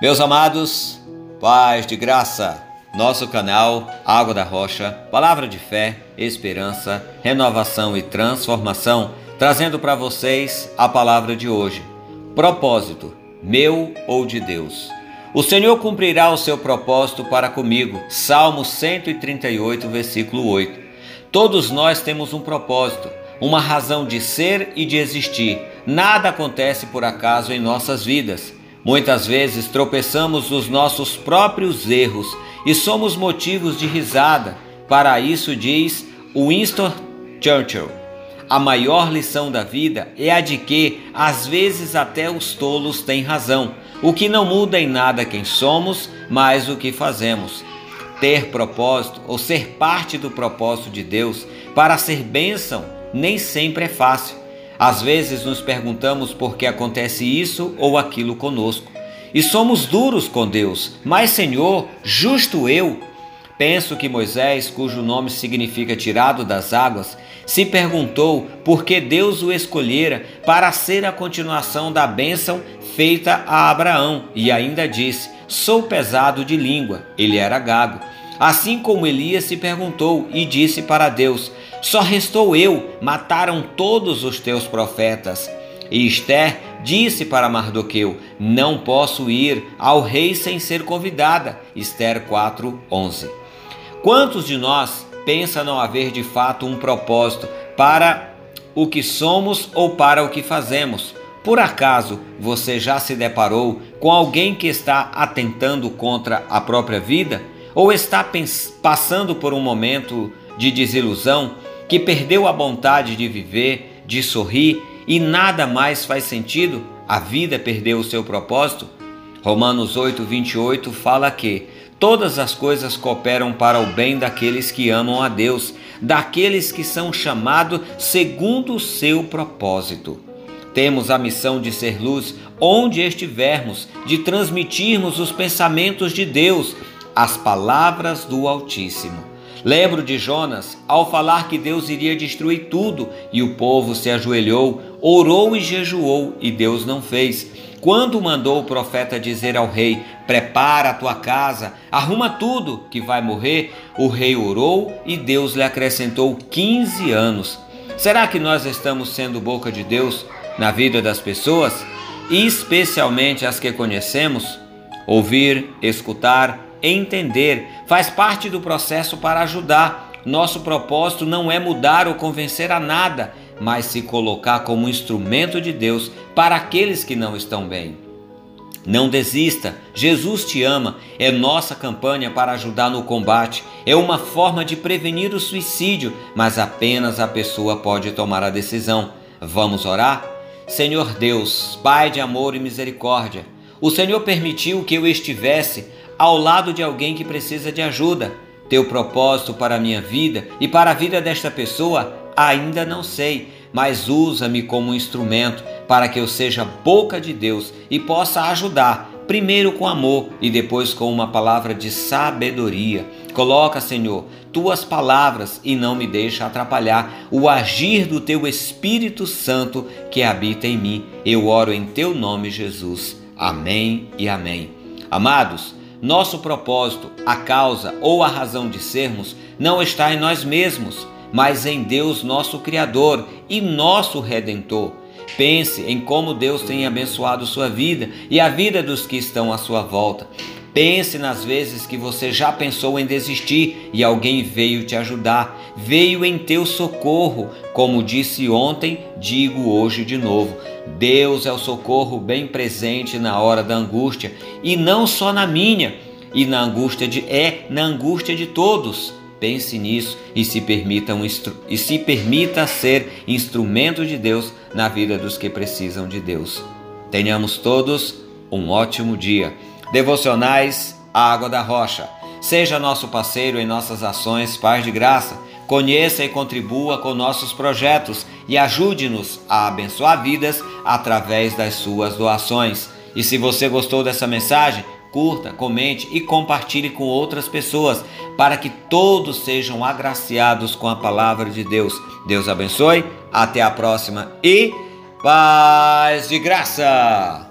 Meus amados, paz de graça, nosso canal Água da Rocha, palavra de fé, esperança, renovação e transformação, trazendo para vocês a palavra de hoje. Propósito, meu ou de Deus. O Senhor cumprirá o seu propósito para comigo. Salmo 138, versículo 8. Todos nós temos um propósito, uma razão de ser e de existir. Nada acontece por acaso em nossas vidas. Muitas vezes tropeçamos nos nossos próprios erros e somos motivos de risada. Para isso diz Winston Churchill: a maior lição da vida é a de que, às vezes, até os tolos têm razão, o que não muda em nada quem somos, mas o que fazemos. Ter propósito ou ser parte do propósito de Deus para ser bênção nem sempre é fácil. Às vezes nos perguntamos por que acontece isso ou aquilo conosco. E somos duros com Deus. Mas, Senhor, justo eu, penso que Moisés, cujo nome significa tirado das águas, se perguntou por que Deus o escolhera para ser a continuação da bênção feita a Abraão e ainda disse: Sou pesado de língua. Ele era gago. Assim como Elias se perguntou e disse para Deus: Só restou eu, mataram todos os teus profetas. E Esther disse para Mardoqueu: Não posso ir ao rei sem ser convidada. Esther 4:11. Quantos de nós pensa não haver de fato um propósito para o que somos ou para o que fazemos? Por acaso você já se deparou com alguém que está atentando contra a própria vida? Ou está passando por um momento de desilusão, que perdeu a vontade de viver, de sorrir e nada mais faz sentido, a vida perdeu o seu propósito? Romanos 8, 28 fala que todas as coisas cooperam para o bem daqueles que amam a Deus, daqueles que são chamados segundo o seu propósito. Temos a missão de ser luz onde estivermos, de transmitirmos os pensamentos de Deus, as palavras do Altíssimo. Lembro de Jonas ao falar que Deus iria destruir tudo e o povo se ajoelhou, orou e jejuou e Deus não fez. Quando mandou o profeta dizer ao rei: Prepara a tua casa, arruma tudo que vai morrer, o rei orou e Deus lhe acrescentou 15 anos. Será que nós estamos sendo boca de Deus na vida das pessoas, especialmente as que conhecemos? Ouvir, escutar, entender, faz parte do processo para ajudar. Nosso propósito não é mudar ou convencer a nada, mas se colocar como instrumento de Deus para aqueles que não estão bem. Não desista, Jesus te ama, é nossa campanha para ajudar no combate, é uma forma de prevenir o suicídio, mas apenas a pessoa pode tomar a decisão. Vamos orar? Senhor Deus, Pai de amor e misericórdia, o Senhor permitiu que eu estivesse ao lado de alguém que precisa de ajuda. Teu propósito para a minha vida e para a vida desta pessoa ainda não sei, mas usa-me como um instrumento para que eu seja boca de Deus e possa ajudar, primeiro com amor e depois com uma palavra de sabedoria. Coloca, Senhor, tuas palavras e não me deixa atrapalhar o agir do teu Espírito Santo que habita em mim. Eu oro em teu nome, Jesus. Amém e amém. Amados, nosso propósito, a causa ou a razão de sermos não está em nós mesmos, mas em Deus, nosso Criador e nosso Redentor. Pense em como Deus tem abençoado sua vida e a vida dos que estão à sua volta. Pense nas vezes que você já pensou em desistir e alguém veio te ajudar, veio em teu socorro. Como disse ontem, digo hoje de novo: Deus é o socorro bem presente na hora da angústia e não só na minha, e na angústia de é na angústia de todos. Pense nisso e se permita um e se permita ser instrumento de Deus na vida dos que precisam de Deus. Tenhamos todos um ótimo dia. Devocionais Água da Rocha. Seja nosso parceiro em nossas ações, paz de graça. Conheça e contribua com nossos projetos e ajude-nos a abençoar vidas através das suas doações. E se você gostou dessa mensagem, curta, comente e compartilhe com outras pessoas para que todos sejam agraciados com a palavra de Deus. Deus abençoe, até a próxima e paz de graça!